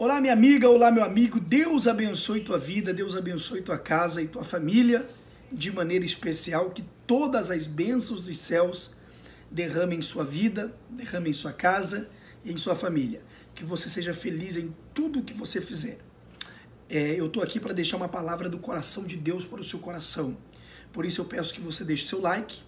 Olá, minha amiga, olá, meu amigo. Deus abençoe tua vida, Deus abençoe tua casa e tua família de maneira especial. Que todas as bênçãos dos céus derramem em sua vida, derramem em sua casa e em sua família. Que você seja feliz em tudo que você fizer. É, eu estou aqui para deixar uma palavra do coração de Deus para o seu coração. Por isso eu peço que você deixe seu like,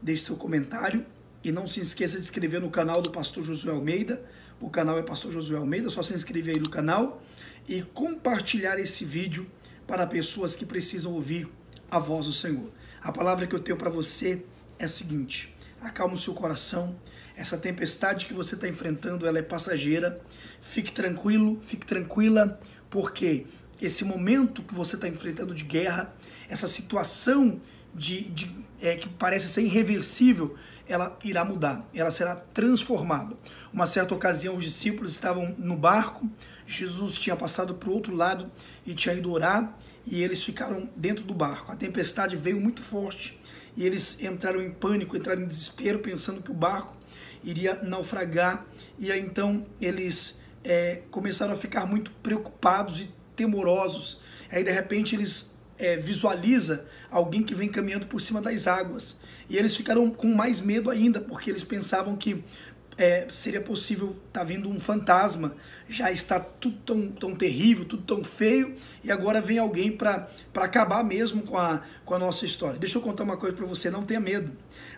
deixe seu comentário e não se esqueça de inscrever no canal do Pastor Josué Almeida o canal é Pastor Josué Almeida, só se inscrever aí no canal e compartilhar esse vídeo para pessoas que precisam ouvir a voz do Senhor. A palavra que eu tenho para você é a seguinte: acalma o seu coração. Essa tempestade que você está enfrentando, ela é passageira. Fique tranquilo, fique tranquila, porque esse momento que você está enfrentando de guerra, essa situação de, de é, que parece ser irreversível, ela irá mudar, ela será transformada. Uma certa ocasião, os discípulos estavam no barco, Jesus tinha passado para o outro lado e tinha ido orar, e eles ficaram dentro do barco. A tempestade veio muito forte e eles entraram em pânico, entraram em desespero, pensando que o barco iria naufragar. E aí então eles é, começaram a ficar muito preocupados e temorosos. Aí de repente eles é, visualiza alguém que vem caminhando por cima das águas. E eles ficaram com mais medo ainda, porque eles pensavam que é, seria possível estar tá vindo um fantasma, já está tudo tão, tão terrível, tudo tão feio, e agora vem alguém para acabar mesmo com a, com a nossa história. Deixa eu contar uma coisa para você, não tenha medo.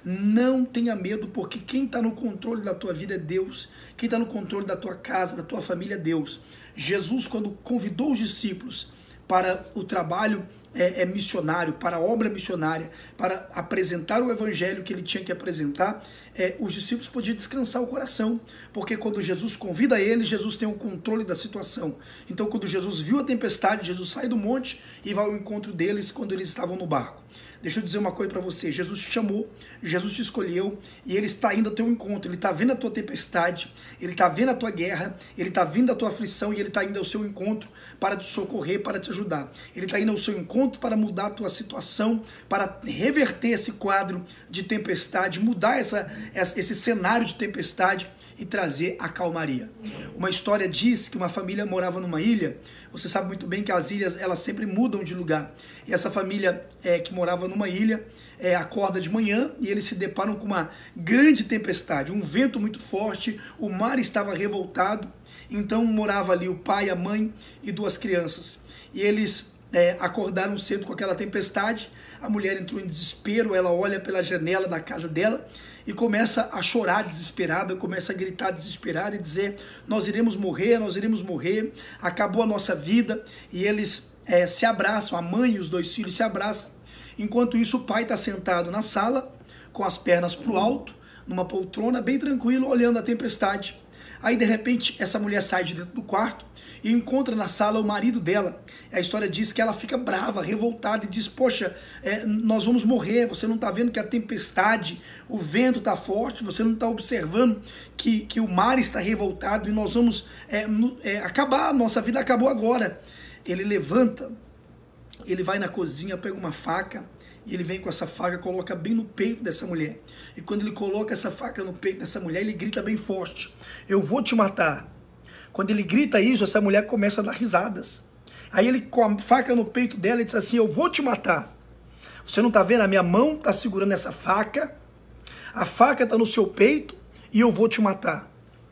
Não tenha medo, porque quem está no controle da tua vida é Deus, quem está no controle da tua casa, da tua família é Deus. Jesus, quando convidou os discípulos para o trabalho é, é, missionário, para a obra missionária, para apresentar o evangelho que ele tinha que apresentar, é, os discípulos podiam descansar o coração, porque quando Jesus convida ele, Jesus tem o controle da situação. Então, quando Jesus viu a tempestade, Jesus sai do monte e vai ao encontro deles quando eles estavam no barco. Deixa eu dizer uma coisa para você. Jesus te chamou, Jesus te escolheu e ele está indo ao teu encontro. Ele está vendo a tua tempestade, ele está vendo a tua guerra, ele está vindo a tua aflição e ele está indo ao seu encontro para te socorrer, para te ajudar. Ele está indo ao seu encontro para mudar a tua situação, para reverter esse quadro de tempestade, mudar essa, esse cenário de tempestade e trazer a calmaria. Uma história diz que uma família morava numa ilha. Você sabe muito bem que as ilhas elas sempre mudam de lugar. E essa família é, que morava numa ilha é, acorda de manhã e eles se deparam com uma grande tempestade, um vento muito forte, o mar estava revoltado. Então morava ali o pai, a mãe e duas crianças. E eles é, acordaram cedo com aquela tempestade. A mulher entrou em desespero, ela olha pela janela da casa dela e começa a chorar desesperada, começa a gritar desesperada e dizer: Nós iremos morrer, nós iremos morrer, acabou a nossa vida. E eles é, se abraçam, a mãe e os dois filhos se abraçam. Enquanto isso, o pai está sentado na sala, com as pernas para o alto, numa poltrona, bem tranquilo, olhando a tempestade. Aí de repente essa mulher sai de dentro do quarto e encontra na sala o marido dela. A história diz que ela fica brava, revoltada e diz: Poxa, é, nós vamos morrer. Você não está vendo que a tempestade, o vento está forte, você não está observando que, que o mar está revoltado e nós vamos é, é, acabar. Nossa vida acabou agora. Ele levanta, ele vai na cozinha, pega uma faca e ele vem com essa faca, coloca bem no peito dessa mulher. E quando ele coloca essa faca no peito dessa mulher, ele grita bem forte: Eu vou te matar. Quando ele grita isso, essa mulher começa a dar risadas. Aí ele, com a faca no peito dela, ele diz assim: Eu vou te matar. Você não está vendo? A minha mão está segurando essa faca, a faca está no seu peito e eu vou te matar.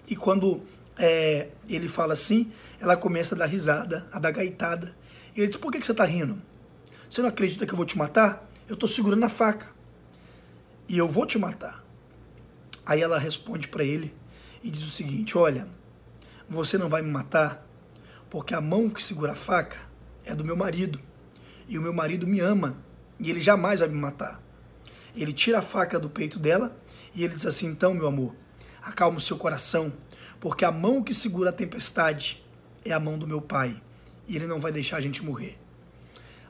E quando é, ele fala assim, ela começa a dar risada, a dar gaitada. E ele diz: Por que, que você está rindo? Você não acredita que eu vou te matar? Eu estou segurando a faca. E eu vou te matar. Aí ela responde para ele e diz o seguinte: Olha, você não vai me matar porque a mão que segura a faca é do meu marido. E o meu marido me ama e ele jamais vai me matar. Ele tira a faca do peito dela e ele diz assim: Então, meu amor, acalma o seu coração, porque a mão que segura a tempestade é a mão do meu pai e ele não vai deixar a gente morrer.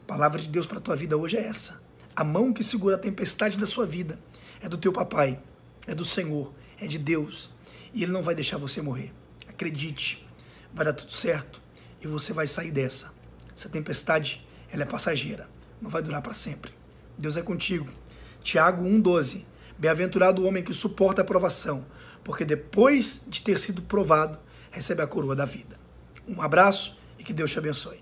A palavra de Deus para a tua vida hoje é essa. A mão que segura a tempestade da sua vida é do teu papai, é do Senhor, é de Deus. E Ele não vai deixar você morrer. Acredite, vai dar tudo certo e você vai sair dessa. Essa tempestade, ela é passageira, não vai durar para sempre. Deus é contigo. Tiago 1,12. Bem-aventurado o homem que suporta a provação, porque depois de ter sido provado, recebe a coroa da vida. Um abraço e que Deus te abençoe.